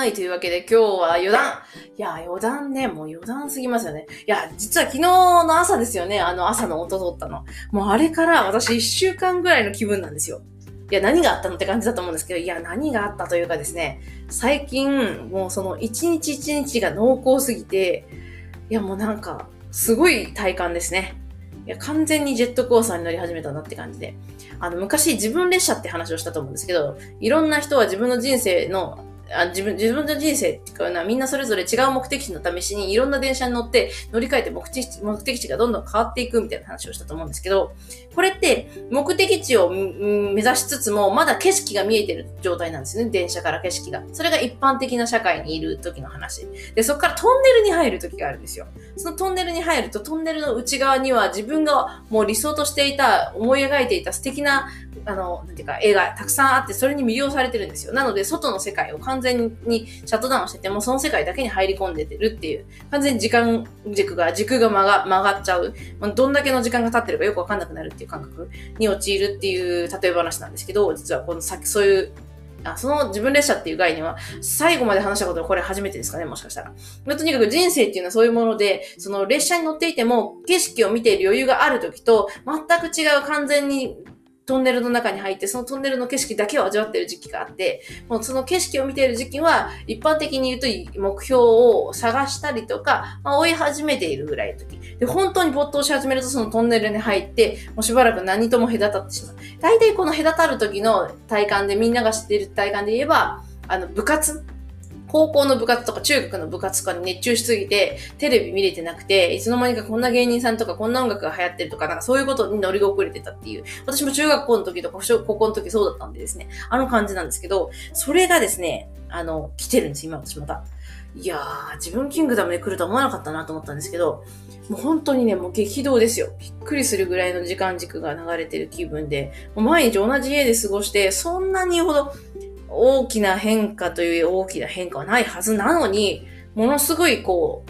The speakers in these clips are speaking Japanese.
はい、というわけで今日は余談。いや、余談ね、もう余談すぎますよね。いや、実は昨日の朝ですよね、あの朝の音取ったの。もうあれから私一週間ぐらいの気分なんですよ。いや、何があったのって感じだと思うんですけど、いや、何があったというかですね、最近、もうその一日一日が濃厚すぎて、いや、もうなんか、すごい体感ですね。いや、完全にジェットコースターに乗り始めたなって感じで。あの、昔自分列車って話をしたと思うんですけど、いろんな人は自分の人生のあ自分自分の人生っていうかみんなそれぞれ違う目的地の試しにいろんな電車に乗って乗り換えて目的地目的地がどんどん変わっていくみたいな話をしたと思うんですけど、これって目的地を目指しつつもまだ景色が見えてる状態なんですよね。電車から景色が。それが一般的な社会にいる時の話。で、そこからトンネルに入る時があるんですよ。そのトンネルに入るとトンネルの内側には自分がもう理想としていた、思い描いていた素敵なあの、なんていうか、絵がたくさんあって、それに魅了されてるんですよ。なので、外の世界を完全にシャットダウンしてても、その世界だけに入り込んでてるっていう、完全に時間軸が、軸が曲が曲がっちゃう。どんだけの時間が経ってるかよ。くわかんなくなるっていう感覚に陥るっていう例え話なんですけど、実はこの先、そういう、あ、その自分列車っていう概念は、最後まで話したことはこれ初めてですかね、もしかしたら。とにかく人生っていうのはそういうもので、その列車に乗っていても、景色を見ている余裕がある時と、全く違う完全にトンネルの中に入って、そのトンネルの景色だけを味わってる時期があって、もうその景色を見ている時期は、一般的に言うと目標を探したりとか、まあ、追い始めているぐらいの時。で、本当に没頭し始めるとそのトンネルに入って、もうしばらく何とも隔たってしまう。大体この隔たる時の体感で、みんなが知っている体感で言えば、あの、部活高校の部活とか中学の部活とかに熱中しすぎて、テレビ見れてなくて、いつの間にかこんな芸人さんとかこんな音楽が流行ってるとか、なんかそういうことに乗り遅れてたっていう。私も中学校の時とか高校の時そうだったんでですね、あの感じなんですけど、それがですね、あの、来てるんです、今私また。いやー、自分キングダムで来るとは思わなかったなと思ったんですけど、もう本当にね、もう激動ですよ。びっくりするぐらいの時間軸が流れてる気分で、もう毎日同じ家で過ごして、そんなにほど大きな変化という大きな変化はないはずなのに、ものすごいこ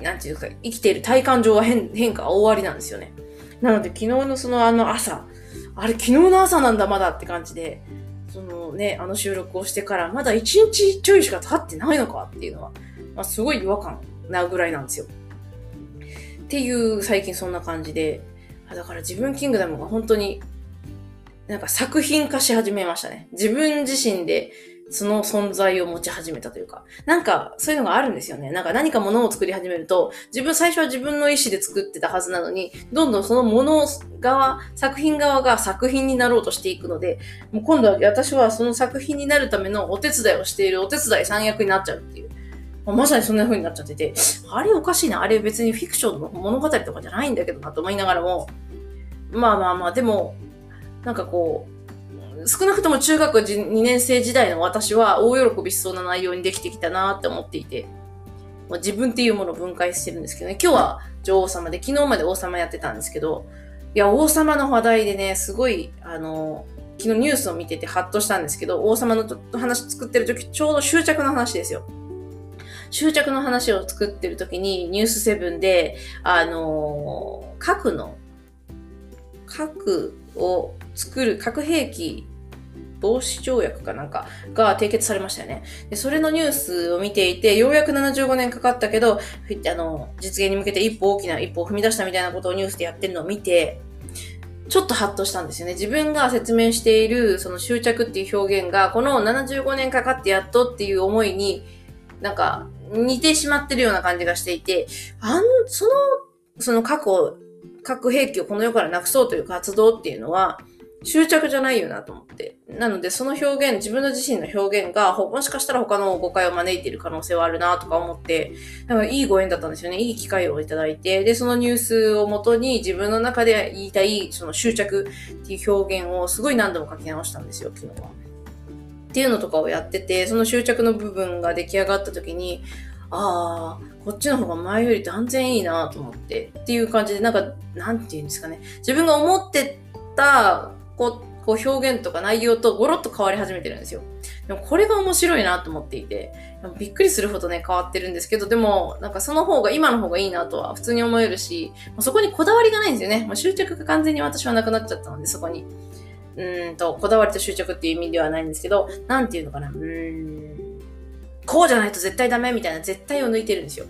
う、なんていうか、生きている体感上は変変化は大ありなんですよね。なので昨日のそのあの朝、あれ昨日の朝なんだまだって感じで、そのね、あの収録をしてからまだ1日ちょいしか経ってないのかっていうのは、まあ、すごい違和感なぐらいなんですよ。っていう最近そんな感じで、だから自分キングダムが本当になんか作品化し始めましたね。自分自身でその存在を持ち始めたというか、なんかそういうのがあるんですよね。なんか何か物を作り始めると、自分最初は自分の意思で作ってたはずなのに、どんどんその物側、作品側が作品になろうとしていくので、もう今度は私はその作品になるためのお手伝いをしているお手伝い三役になっちゃうっていう。まさにそんな風になっちゃってて、あれおかしいな。あれ別にフィクションの物語とかじゃないんだけどなと思いながらも、まあまあまあ、でも、なんかこう、少なくとも中学2年生時代の私は大喜びしそうな内容にできてきたなって思っていて、まあ、自分っていうものを分解してるんですけどね、今日は女王様で、昨日まで王様やってたんですけど、いや、王様の話題でね、すごい、あの、昨日ニュースを見ててハッとしたんですけど、王様の話作ってる時、ちょうど執着の話ですよ。執着の話を作ってる時に、ニュースセブンで、あの、核の、核を作る核兵器防止条約かなんかが締結されましたよね。で、それのニュースを見ていて、ようやく75年かかったけど、あの、実現に向けて一歩大きな一歩を踏み出したみたいなことをニュースでやってるのを見て、ちょっとハッとしたんですよね。自分が説明している、その執着っていう表現が、この75年かかってやっとっていう思いに、なんか、似てしまってるような感じがしていて、あん、その、その過去、核兵器をこの世からなくそうという活動っていうのは、執着じゃないよなと思って。なので、その表現、自分の自身の表現が、もしかしたら他の誤解を招いている可能性はあるなとか思って、なんかいいご縁だったんですよね。いい機会をいただいて、で、そのニュースをもとに自分の中で言いたい、その執着っていう表現をすごい何度も書き直したんですよ、昨日は。っていうのとかをやってて、その執着の部分が出来上がった時に、ああ、こっちの方が前より断然いいなと思って、っていう感じで、なんか、なんて言うんですかね。自分が思ってたこう、こう表現とか内容とゴロッと変わり始めてるんですよ。でもこれが面白いなと思っていて、びっくりするほどね、変わってるんですけど、でも、なんかその方が、今の方がいいなとは普通に思えるし、そこにこだわりがないんですよね。まあ、執着が完全に私はなくなっちゃったので、そこに。うんと、こだわりと執着っていう意味ではないんですけど、なんていうのかな。うーん。こうじゃないと絶対ダメみたいな絶対を抜いてるんですよ。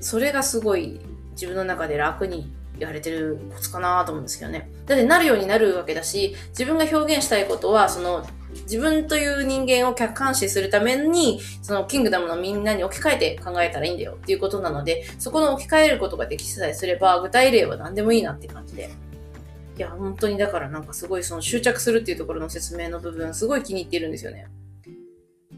それがすごい自分の中で楽にやれてるコツかなと思うんですけどね。だってなるようになるわけだし、自分が表現したいことは、その、自分という人間を客観視するために、そのキングダムのみんなに置き換えて考えたらいいんだよっていうことなので、そこの置き換えることができさえすれば、具体例は何でもいいなって感じで。いや、本当にだからなんかすごいその執着するっていうところの説明の部分、すごい気に入っているんですよね。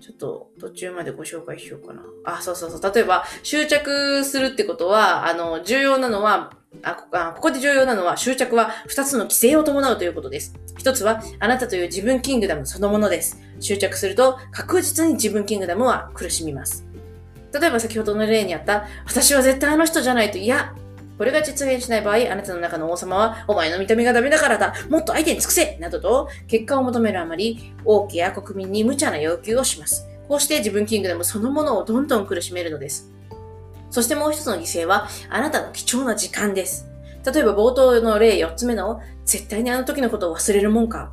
ちょっと途中までご紹介しようかな。あ、そうそうそう。例えば、執着するってことは、あの、重要なのは、あこあここで重要なのは執着は2つの規制を伴うということです。1つはあなたという自分キングダムそのものです。執着すると確実に自分キングダムは苦しみます。例えば先ほどの例にあった私は絶対あの人じゃないと嫌これが実現しない場合、あなたの中の王様は、お前の見た目がダメだからだ、もっと相手に尽くせなどと、結果を求めるあまり、王家や国民に無茶な要求をします。こうして自分キングダムそのものをどんどん苦しめるのです。そしてもう一つの犠牲は、あなたの貴重な時間です。例えば冒頭の例4つ目の、絶対にあの時のことを忘れるもんか。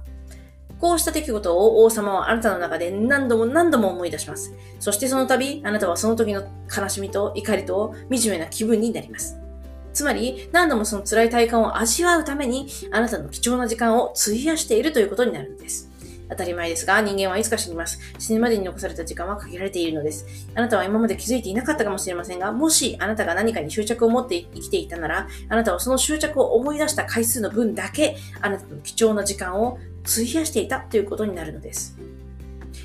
こうした出来事を王様はあなたの中で何度も何度も思い出します。そしてその度、あなたはその時の悲しみと怒りと惨めな気分になります。つまり、何度もその辛い体感を味わうために、あなたの貴重な時間を費やしているということになるんです。当たり前ですが、人間はいつか死にます。死ぬまでに残された時間は限られているのです。あなたは今まで気づいていなかったかもしれませんが、もしあなたが何かに執着を持って生きていたなら、あなたはその執着を思い出した回数の分だけ、あなたの貴重な時間を費やしていたということになるのです。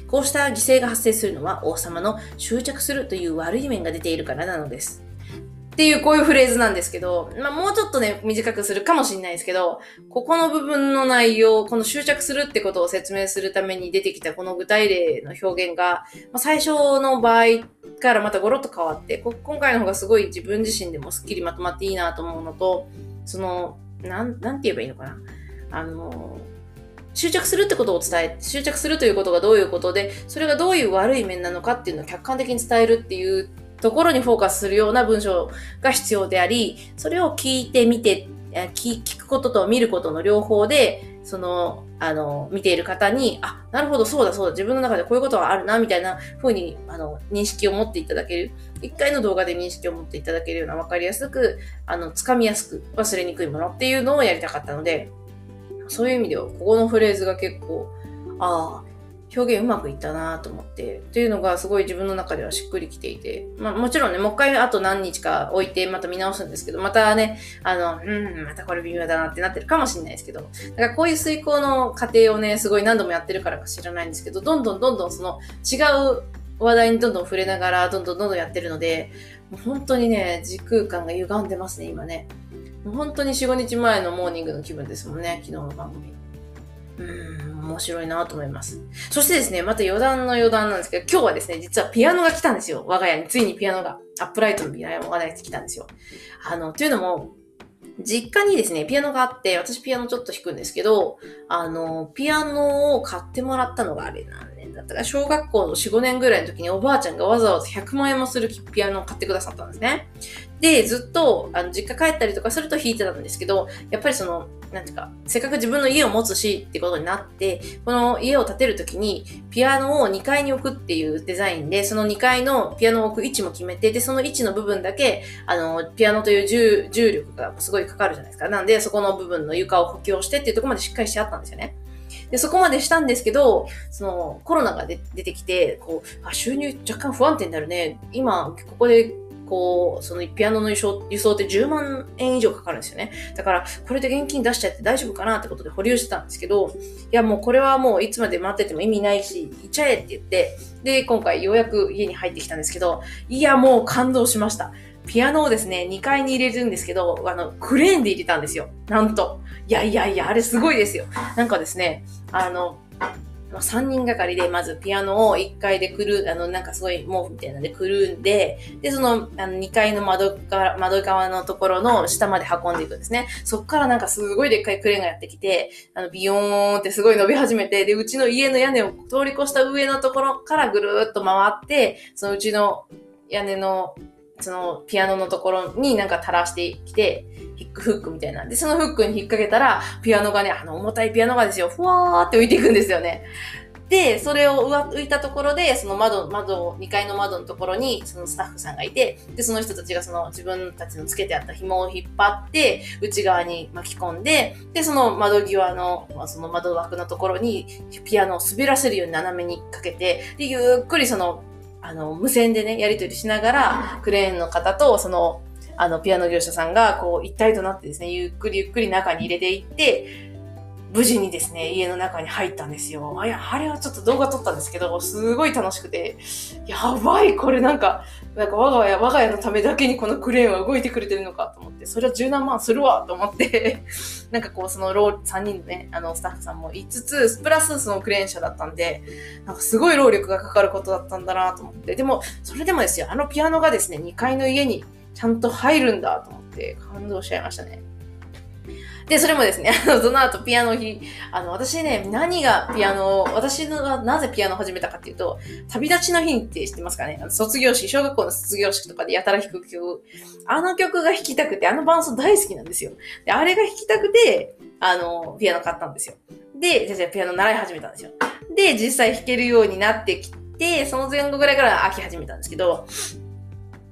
こうした犠牲が発生するのは王様の執着するという悪い面が出ているからなのです。っていう、こういうフレーズなんですけど、まあ、もうちょっとね、短くするかもしれないですけど、ここの部分の内容、この執着するってことを説明するために出てきたこの具体例の表現が、まあ、最初の場合からまたゴロッと変わってこ、今回の方がすごい自分自身でもスッキリまとまっていいなと思うのと、その、なん、なんて言えばいいのかな？あの、執着するってことを伝え、執着するということがどういうことで、それがどういう悪い面なのかっていうのを客観的に伝えるっていうところにフォーカスするような文章が必要であり、それを聞いてみて、聞くことと見ることの両方で、その、あの、見ている方に、あ、なるほど、そうだ、そうだ、自分の中でこういうことがあるな、みたいな風に、あの、認識を持っていただける。一回の動画で認識を持っていただけるような、わかりやすく、あの、つかみやすく、忘れにくいものっていうのをやりたかったので、そういう意味では、ここのフレーズが結構、ああ、表現うまくいったなと思って、っていうのがすごい自分の中ではしっくりきていて、まあもちろんね、もう一回あと何日か置いてまた見直すんですけど、またね、あの、うん、またこれ微妙だなってなってるかもしれないですけど、だからこういう遂行の過程をね、すごい何度もやってるからか知らないんですけど、どんどんどんどんその違う話題にどんどん触れながら、どんどんどんどんやってるので、もう本当にね、時空間が歪んでますね、今ね。もう本当に4、5日前のモーニングの気分ですもんね、昨日の番組。うん、面白いなと思います。そしてですね、また余談の余談なんですけど、今日はですね、実はピアノが来たんですよ。我が家に。ついにピアノが、アップライトのピアノが来たんですよ。あの、というのも、実家にですね、ピアノがあって、私ピアノちょっと弾くんですけど、あの、ピアノを買ってもらったのがあれ何年だったか、小学校の4、5年ぐらいの時におばあちゃんがわざわざ100万円もするピアノを買ってくださったんですね。で、ずっと、あの、実家帰ったりとかすると弾いてたんですけど、やっぱりその、なんていうか、せっかく自分の家を持つしってことになって、この家を建てるときに、ピアノを2階に置くっていうデザインで、その2階のピアノを置く位置も決めて、で、その位置の部分だけ、あの、ピアノという重重力がすごいかかるじゃないですか。なんで、そこの部分の床を補強してっていうところまでしっかりしてあったんですよね。で、そこまでしたんですけど、そのコロナが出てきて、こう、あ、収入若干不安定になるね。今、ここでこう、そのピアノの輸送輸送って10万円以上かかるんですよね。だから、これで現金出しちゃって大丈夫かなってことで保留してたんですけど、いやもうこれはもういつまで待ってても意味ないし、行っちゃえって言って、で、今回ようやく家に入ってきたんですけど、いやもう感動しました。ピアノをですね、2階に入れるんですけど、あの、クレーンで入れたんですよ。なんと。いやいやいや、あれすごいですよ。なんかですね、あの、まあ、3人がかりで、まずピアノを1階でくる、あの、なんかすごい毛布みたいなのでくるんで、で、その、あの2階の窓から、窓側のところの下まで運んでいくんですね。そっからなんかすごいでっかいクレーンがやってきて、あの、ビヨーンってすごい伸び始めて、で、うちの家の屋根を通り越した上のところからぐるーっと回って、そのうちの屋根のそのピアノのところになんか垂らしてきて、ヒックフックみたいなで、そのフックに引っ掛けたら、ピアノがね、あの重たいピアノがですよ、ふわーって浮いていくんですよね。で、それを浮いたところで、その窓、窓、2階の窓のところに、そのスタッフさんがいて、で、その人たちがその自分たちのつけてあった紐を引っ張って、内側に巻き込んで、で、その窓際の、その窓枠のところに、ピアノを滑らせるように斜めにかけて、で、ゆっくりその、あの、無線でね、やり取りしながら、クレーンの方と、その、あの、ピアノ業者さんが、こう、一体となってですね、ゆっくりゆっくり中に入れていって、無事にですね、家の中に入ったんですよ。あ、れはちょっと動画撮ったんですけど、すごい楽しくて、やばい、これなんか、なんか我が家、我が家のためだけにこのクレーンは動いてくれてるのかと思って、それは十何万するわと思って なんかこう、そのロー、3人のね、あの、スタッフさんも5つ、プラスそのクレーン車だったんで、なんかすごい労力がかかることだったんだなと思って、でも、それでもですよ、あのピアノがですね、2階の家にちゃんと入るんだと思って感動しちゃいましたね。で、それもですね、あの、その後ピアノ日、あの、私ね、何がピアノを、私がなぜピアノを始めたかっていうと、旅立ちの日って知ってますかね？卒業式、小学校の卒業式とかでやたら弾く曲、あの曲が弾きたくて、あの伴奏大好きなんですよ。で、あれが弾きたくて、あの、ピアノ買ったんですよ。で、じゃあピアノ習い始めたんですよ。で、実際弾けるようになってきて、その前後ぐらいから飽き始めたんですけど、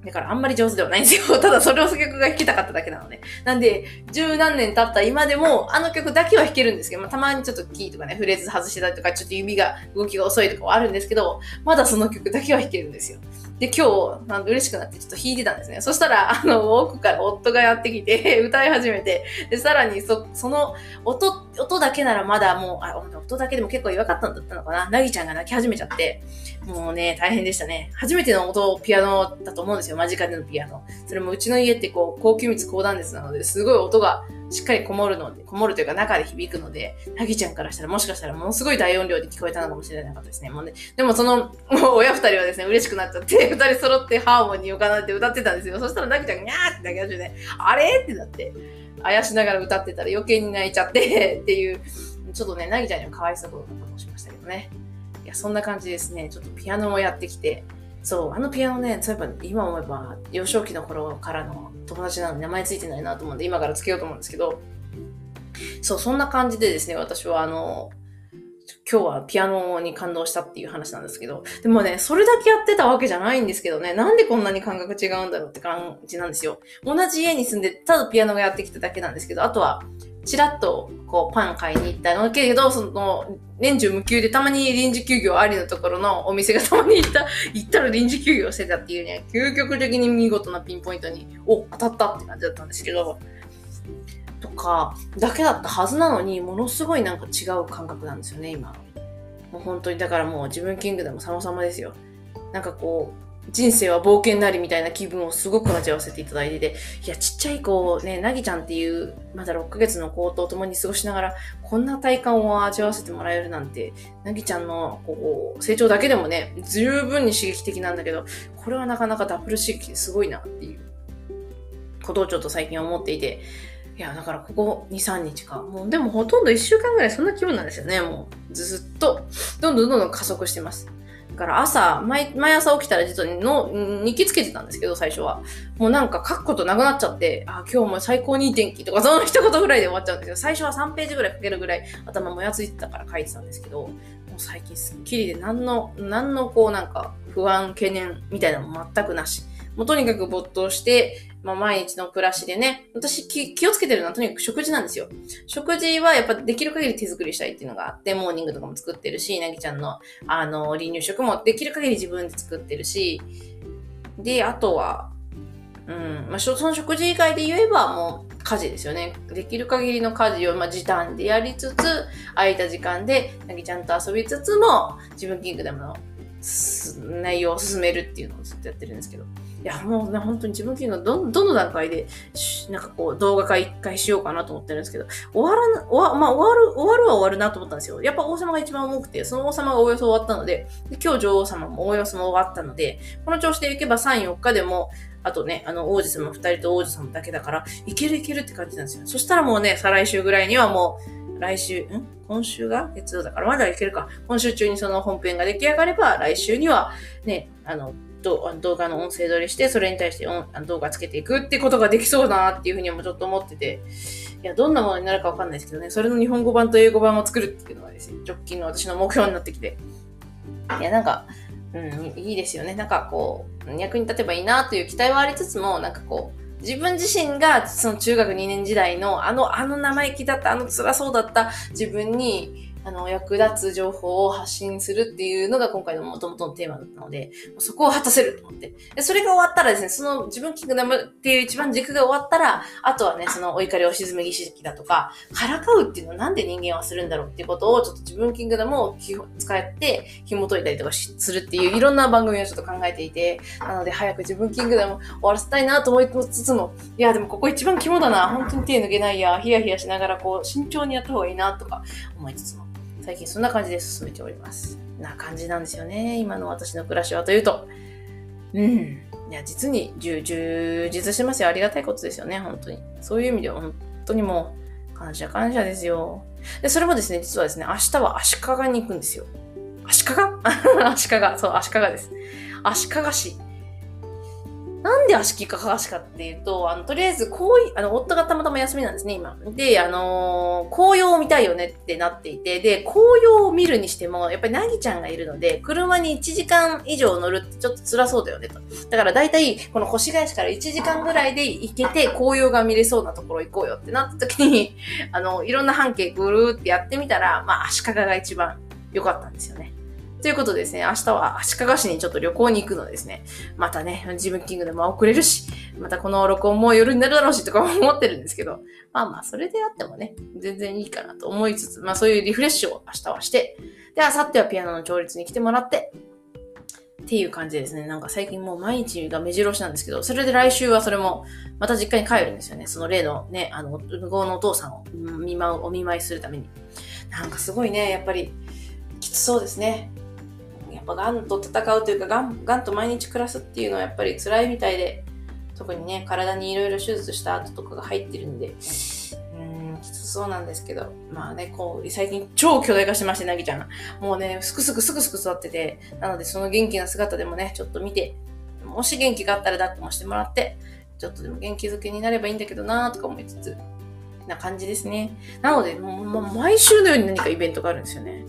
だからあんまり上手ではないんですよ。ただそれを曲が弾きたかっただけなのね。なんで、十何年経った今でも、あの曲だけは弾けるんですけど、まあ、たまにちょっとキーとかね、フレーズ外してたりとか、ちょっと指が、動きが遅いとかはあるんですけど、まだその曲だけは弾けるんですよ。で、今日、なんで嬉しくなってちょっと弾いてたんですね。そしたら、あの、奥から夫がやってきて、歌い始めて、で、さらにそ、その、音、音だけならまだもう、あ、音だけでも結構弱かったんだったのかな。なぎちゃんが泣き始めちゃって、もうね、大変でしたね。初めての音、ピアノだと思うんですよ。間近でのピアノ。それもうちの家ってこう、高級密高断熱なので、すごい音がしっかりこもるので、こもるというか中で響くので、なぎちゃんからしたらもしかしたらものすごい大音量で聞こえたのかもしれなかったですね。もうね、でもその、もう親二人はですね、嬉しくなっちゃって、二人揃ってハーモニーを奏でて歌ってたんですよ。そしたらなぎちゃんがにゃーって泣き始めて、あれ？ってなって、あやしながら歌ってたら余計に泣いちゃってっていう、ちょっとね、なぎちゃんにもかわいそうなことをしましたけどね。いや、そんな感じですね。ちょっとピアノもやってきて、そう、あのピアノね、そういえば今思えば幼少期の頃からの友達なのに名前ついてないなと思うんで今からつけようと思うんですけど、そう、そんな感じでですね、私はあの、今日はピアノに感動したっていう話なんですけど、でもね、それだけやってたわけじゃないんですけどね、なんでこんなに感覚違うんだろうって感じなんですよ。同じ家に住んで、ただピアノがやってきただけなんですけど、あとは、ちらっと、こう、パン買いに行ったのけれど、その、年中無休でたまに臨時休業ありのところのお店がたまに行った、行ったら臨時休業してたっていうね、究極的に見事なピンポイントに、お、当たったって感じだったんですけど、とか、だけだったはずなのに、ものすごいなんか違う感覚なんですよね、今。もう本当に、だからもう自分キングでも様々ですよ。なんかこう、人生は冒険なりみたいな気分をすごく味わわせていただいてて、いや、ちっちゃい子を、ね、なぎちゃんっていう、まだ6ヶ月の子と共に過ごしながら、こんな体感を味わわせてもらえるなんて、なぎちゃんのこう成長だけでもね、十分に刺激的なんだけど、これはなかなかダブル刺激すごいなっていうことをちょっと最近思っていて、いや、だからここ2、3日か。もう、でもほとんど1週間ぐらいそんな気分なんですよね。もう、ずっと、どんどんどんどん加速してます。から朝、毎、毎朝起きたら実はの日記つけてたんですけど、最初は。もうなんか書くことなくなっちゃって、あ、今日も最高にいい天気とか、その一言ぐらいで終わっちゃうんですよ。最初は3ページぐらい書けるぐらい頭もやついてたから書いてたんですけど、もう最近スッキリで何の、何のこうなんか不安、懸念みたいなのも全くなし。もうとにかく没頭して、まあ、毎日の暮らしでね、私気をつけてるのはとにかく食事なんですよ。食事はやっぱできる限り手作りしたいっていうのがあって、モーニングとかも作ってるし、なぎちゃんの、あの、離乳食もできる限り自分で作ってるし、で、あとは、うん、まあ、その食事以外で言えばもう家事ですよね。できる限りの家事を、まあ、時短でやりつつ、空いた時間でなぎちゃんと遊びつつも、自分キングダムの内容を進めるっていうのをずっとやってるんですけど。いや、もうね、本当に自分っていうのはど、どの段階で、なんかこう、動画化一回しようかなと思ってるんですけど、終わらな、終わ、まあ、終わる、終わるは終わるなと思ったんですよ。やっぱ王様が一番重くて、その王様がおおよそ終わったので、で今日女王様もおおよそも終わったので、この調子でいけば3、4日でも、あとね、あの、王子様二人と王子様だけだから、いけるいけるって感じなんですよ。そしたらもうね、再来週ぐらいにはもう、来週、ん？今週が？月曜だからまだいけるか。今週中にその本編が出来上がれば、来週にはね、あの、動画の音声撮りして、それに対して動画つけていくってことができそうだなっていうふうにもちょっと思ってて、いや、どんなものになるかわかんないですけどね、それの日本語版と英語版を作るっていうのはですよ。直近の私の目標になってきて。いや、なんか、うん、いいですよね。なんかこう、役に立てばいいなという期待はありつつも、なんかこう、自分自身がその中学2年時代のあの、あの生意気だった、あの辛そうだった自分にあの、役立つ情報を発信するっていうのが今回の元々のテーマだったので、そこを果たせると思って。で、それが終わったらですね、その自分キングダムっていう一番軸が終わったら、あとはね、そのお怒りを沈め儀式だとか、からかうっていうのはなんで人間はするんだろうっていうことを、ちょっと自分キングダムを使って紐解いたりとかするっていういろんな番組をちょっと考えていて、なので早く自分キングダム終わらせたいなと思いつつも、いや、でもここ一番肝だな、本当に手抜けないや、ヒヤヒヤしながらこう、慎重にやった方がいいなとか思いつつも、最近そんな感じで進めております。な感じなんですよね。今の私の暮らしはというと。うん。いや、実に充実してますよ。ありがたいことですよね、本当に。そういう意味では本当にもう、感謝感謝ですよ。で、それもですね、実はですね、明日は足利に行くんですよ。足利？足利、そう、足利です。足利市。なんで足利かかしかっていうと、あの、とりあえず、紅あの、夫がたまたま休みなんですね、今。で、あのー、紅葉を見たいよねってなっていて、で、紅葉を見るにしても、やっぱりなぎちゃんがいるので、車に1時間以上乗るってちょっと辛そうだよね、と。だから大体、この越谷市から1時間ぐらいで行けて、紅葉が見れそうなところ行こうよってなった時に、あの、いろんな半径ぐるーってやってみたら、まあ、足利が一番良かったんですよね。ということですね、明日は足利市にちょっと旅行に行くのですね、またね、自分キングでも遅れるし、またこの録音も夜になるだろうしとか思ってるんですけど、まあまあ、それであってもね、全然いいかなと思いつつ、まあそういうリフレッシュを明日はして、で、明後日はピアノの調律に来てもらって、っていう感じですね。なんか最近もう毎日が目白押しなんですけど、それで来週はそれも、また実家に帰るんですよね。その例のね、あの、向こうのお父さんを見舞う、お見舞いするために。なんかすごいね、やっぱり、きつそうですね。ぱがんと戦うというかがんがんと毎日暮らすっていうのはやっぱり辛いみたいで特にね体にいろいろ手術した後とかが入ってるんでうんきつそうなんですけどまあねこう最近超巨大化してましてなぎちゃんもうねすくすくすくすく育っててなのでその元気な姿でもねちょっと見てもし元気があったら抱っこもしてもらってちょっとでも元気づけになればいいんだけどなーとか思いつつな感じですね。なので、もう、もう毎週のように何かイベントがあるんですよね。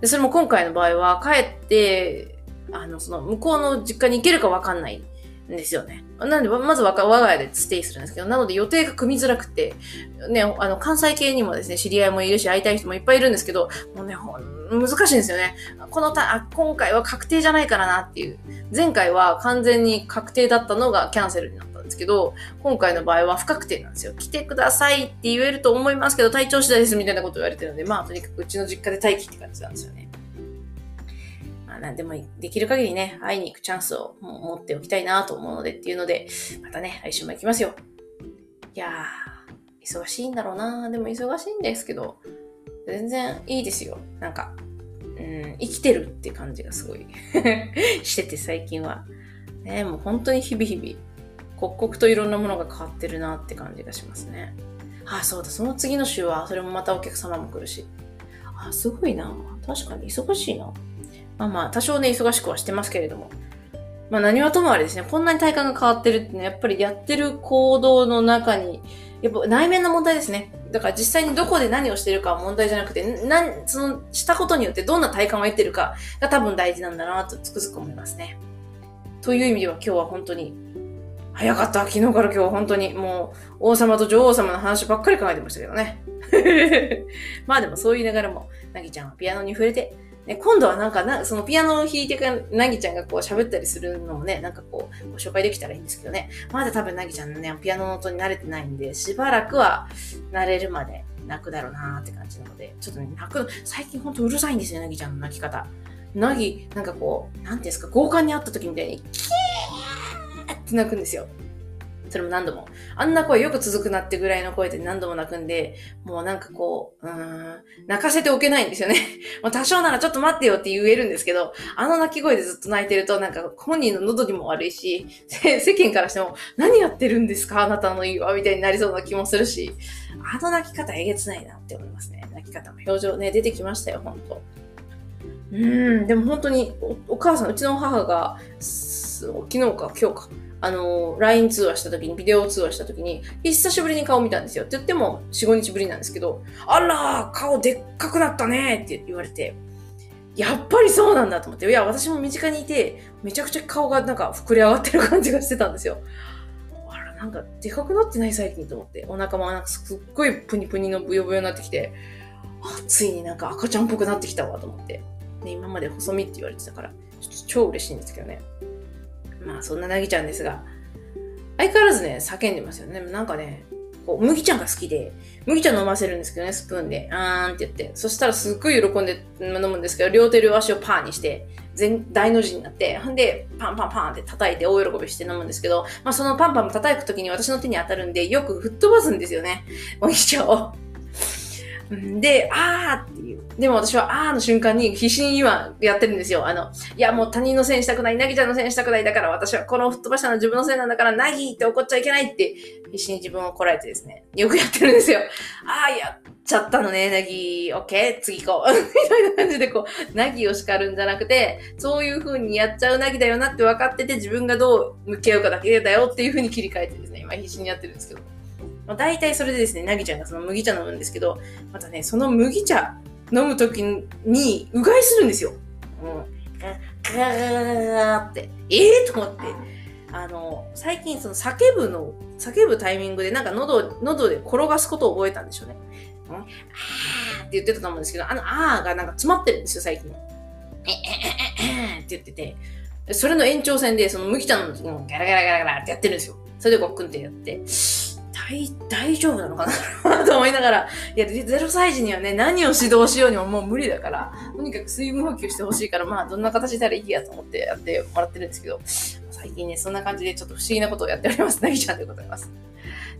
で、それも今回の場合は、帰って、あの、その、向こうの実家に行けるかわかんないんですよね。なんで、まず我が家でステイするんですけど、なので予定が組みづらくて、ね、あの、関西系にもですね、知り合いもいるし、会いたい人もいっぱいいるんですけど、もうね、難しいんですよね。このた、今回は確定じゃないからなっていう。前回は完全に確定だったのがキャンセルになったんですけど、今回の場合は不確定なんですよ。来てくださいって言えると思いますけど、体調次第ですみたいなこと言われてるので、まあ、とにかくうちの実家で待機って感じなんですよね。まあ、なんでもできる限りね、会いに行くチャンスを持っておきたいなと思うのでっていうので、またね、来週も行きますよ。いやー、忙しいんだろうなでも忙しいんですけど、全然いいですよ。なんか、うん、生きてるって感じがすごい してて最近は。ね、もう本当に日々日々、刻々といろんなものが変わってるなって感じがしますね。あ、そうだ、その次の週は、それもまたお客様も来るし。あ、すごいな。確かに忙しいな。まあまあ、多少ね、忙しくはしてますけれども。まあ何はともあれですね、こんなに体感が変わってるってね、やっぱりやってる行動の中に、やっぱ内面の問題ですね。だから実際にどこで何をしてるかは問題じゃなくて、なその、したことによってどんな体感を得てるかが多分大事なんだなとつくづく思いますね。という意味では今日は本当に早かった。昨日から今日本当にもう王様と女王様の話ばっかり考えてましたけどね。まあでもそう言いながらも、なぎちゃんはピアノに触れて、ね、今度はなんかな、そのピアノを弾いてか、なぎちゃんがこう喋ったりするのもね、なんかこう、ご紹介できたらいいんですけどね。まだ多分なぎちゃんのね、ピアノの音に慣れてないんで、しばらくは慣れるまで泣くだろうなーって感じなので、ちょっとね、泣く、最近ほんとうるさいんですよ、なぎちゃんの泣き方。なぎ、なんかこう、なんていうんですか、強姦にあった時みたいに、キーって泣くんですよ。それも何度も。あんな声よく続くなってぐらいの声で何度も泣くんで、もうなんかこう、うーん、泣かせておけないんですよね。もう多少ならちょっと待ってよって言えるんですけど、あの泣き声でずっと泣いてると、なんか本人の喉にも悪いし、世間からしても、何やってるんですか？あなたのいいわみたいになりそうな気もするし、あの泣き方えげつないなって思いますね。泣き方の表情ね、出てきましたよ、ほんと。うん、でも本当に、お母さん、うちの母が、昨日か今日か、あの、LINE 通話した時に、ビデオ通話した時に、久しぶりに顔見たんですよ。って言っても、4、5日ぶりなんですけど、あら、顔でっかくなったねって言われて、やっぱりそうなんだと思って、いや、私も身近にいて、めちゃくちゃ顔がなんか膨れ上がってる感じがしてたんですよ。あら、なんかでかくなってない最近と思って、お腹もなんかすっごいプニプニのブヨブヨになってきて、あ、ついになんか赤ちゃんっぽくなってきたわと思って。ね、今まで細身って言われてたから、ちょっと超嬉しいんですけどね。まあそんななぎちゃんですが、相変わらずね、叫んでますよね。なんかね、こう、麦ちゃんが好きで、麦茶飲ませるんですけどね、スプーンで、あーんって言って。そしたらすっごい喜んで飲むんですけど、両手両足をパーにして、全、大の字になって、ほんで、パンパンパンって叩いて大喜びして飲むんですけど、まあそのパンパン叩くときに私の手に当たるんで、よく吹っ飛ばすんですよね。麦茶を。で、あーっていう。でも私はあーの瞬間に必死に今やってるんですよ。あの、いやもう他人のせいにしたくない、なぎちゃんのせいにしたくない。だから私はこの吹っ飛ばしたの自分のせいなんだから、なぎって怒っちゃいけないって必死に自分をこらえてですね、よくやってるんですよ。あーやっちゃったのね、なぎ、オッケー、次行こう。みたいな感じでこう、なぎを叱るんじゃなくて、そういう風にやっちゃうなぎだよなって分かってて、自分がどう向き合うかだけだよっていう風に切り替えてですね、今必死にやってるんですけど。まあ、大体それでですね、なぎちゃんがその麦茶飲むんですけど、またね、その麦茶飲むときに、うがいするんですよ。うん。ガガガガガガって。ええー、と思って。あの、最近その叫ぶの、叫ぶタイミングでなんか喉、喉で転がすことを覚えたんでしょうね。うん、あーって言ってたと思うんですけど、あのあーがなんか詰まってるんですよ、最近。えええええって言ってて。それの延長線で、その麦茶の時もガラガラガラガラってやってるんですよ。それでこうくんってやって。大、大丈夫なのかな？と思いながら、いや、0歳児にはね、何を指導しようにももう無理だから、とにかく水分補給してほしいから、まあ、どんな形であれいいやと思ってやってもらってるんですけど、最近ね、そんな感じでちょっと不思議なことをやっております。なぎちゃんでございます。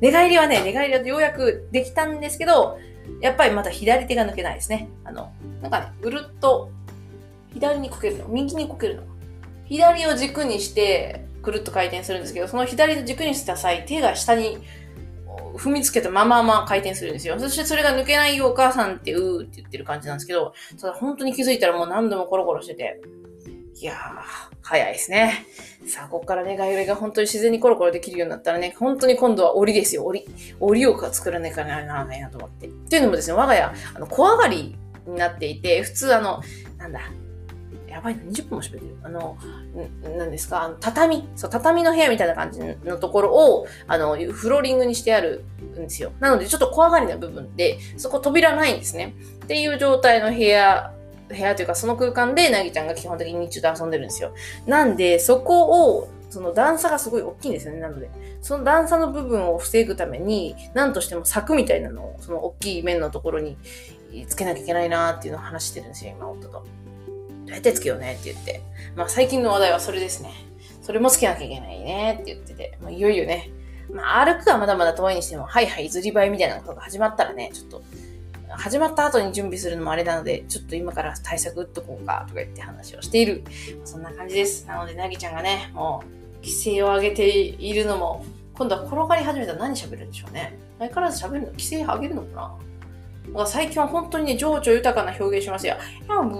寝返りはね、寝返りはようやくできたんですけど、やっぱりまた左手が抜けないですね。あの、なんかね、ぐるっと、左にこけるの、右にこけるの。左を軸にして、くるっと回転するんですけど、その左の軸にした際、手が下に踏みつけたままま回転するんですよ。そしてそれが抜けないよお母さんってうーって言ってる感じなんですけど、ただ本当に気づいたらもう何度もコロコロしてて、いやー、早いですね。さあ、ここからね、外来が本当に自然にコロコロできるようになったらね、本当に今度は檻ですよ、檻。檻を作らなきゃならないなと思って。っていうのもですね、我が家、あの、小上がりになっていて、普通あの、なんだ、やばいな、20分も喋ってる。あの、何ですか、あの畳、そう、畳の部屋みたいな感じのところを、あの、フローリングにしてあるんですよ。なので、ちょっと怖がりな部分で、そこ扉ないんですね。っていう状態の部屋、部屋というか、その空間で、なぎちゃんが基本的に日中で遊んでるんですよ。なんで、そこを、その段差がすごい大きいんですよね。なので、その段差の部分を防ぐために、何としても柵みたいなのを、その大きい面のところにつけなきゃいけないなっていうのを話してるんですよ、今、夫と。どうやってつけようねって言って。まあ最近の話題はそれですね。それもつけなきゃいけないねって言ってて、まあ、いよいよね。まあ歩くはまだまだ遠いにしても、はいはい、ずりばいみたいなことが始まったらね、ちょっと、始まった後に準備するのもあれなので、ちょっと今から対策打っとこうかとか言って話をしている。そんな感じです。なので、なぎちゃんがね、もう、規制を上げているのも、今度は転がり始めたら何喋るんでしょうね。相変わらず喋るの規制上げるのかな最近は本当にね、情緒豊かな表現しますよ。やぶー、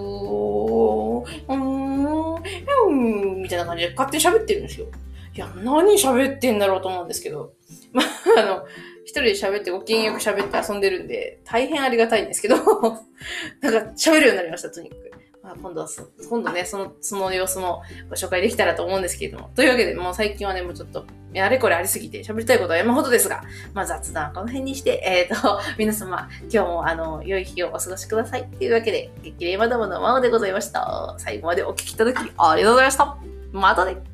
うーん、うん、みたいな感じで勝手に喋ってるんですよ。いや、何喋ってんだろうと思うんですけど。まあ、あの、一人で喋ってご機嫌よく喋って遊んでるんで、大変ありがたいんですけど、なんか喋るようになりました、とにかく。まあ、今度は今度ね、その、その様子もご紹介できたらと思うんですけれども。というわけで、もう最近はね、もうちょっと、あれこれありすぎて喋りたいことは山ほどですが、まあ雑談この辺にして、えっ、ー、と、皆様、今日もあの、良い日をお過ごしください。というわけで、激励まだまだままでございました。最後までお聴きいただきありがとうございました。またね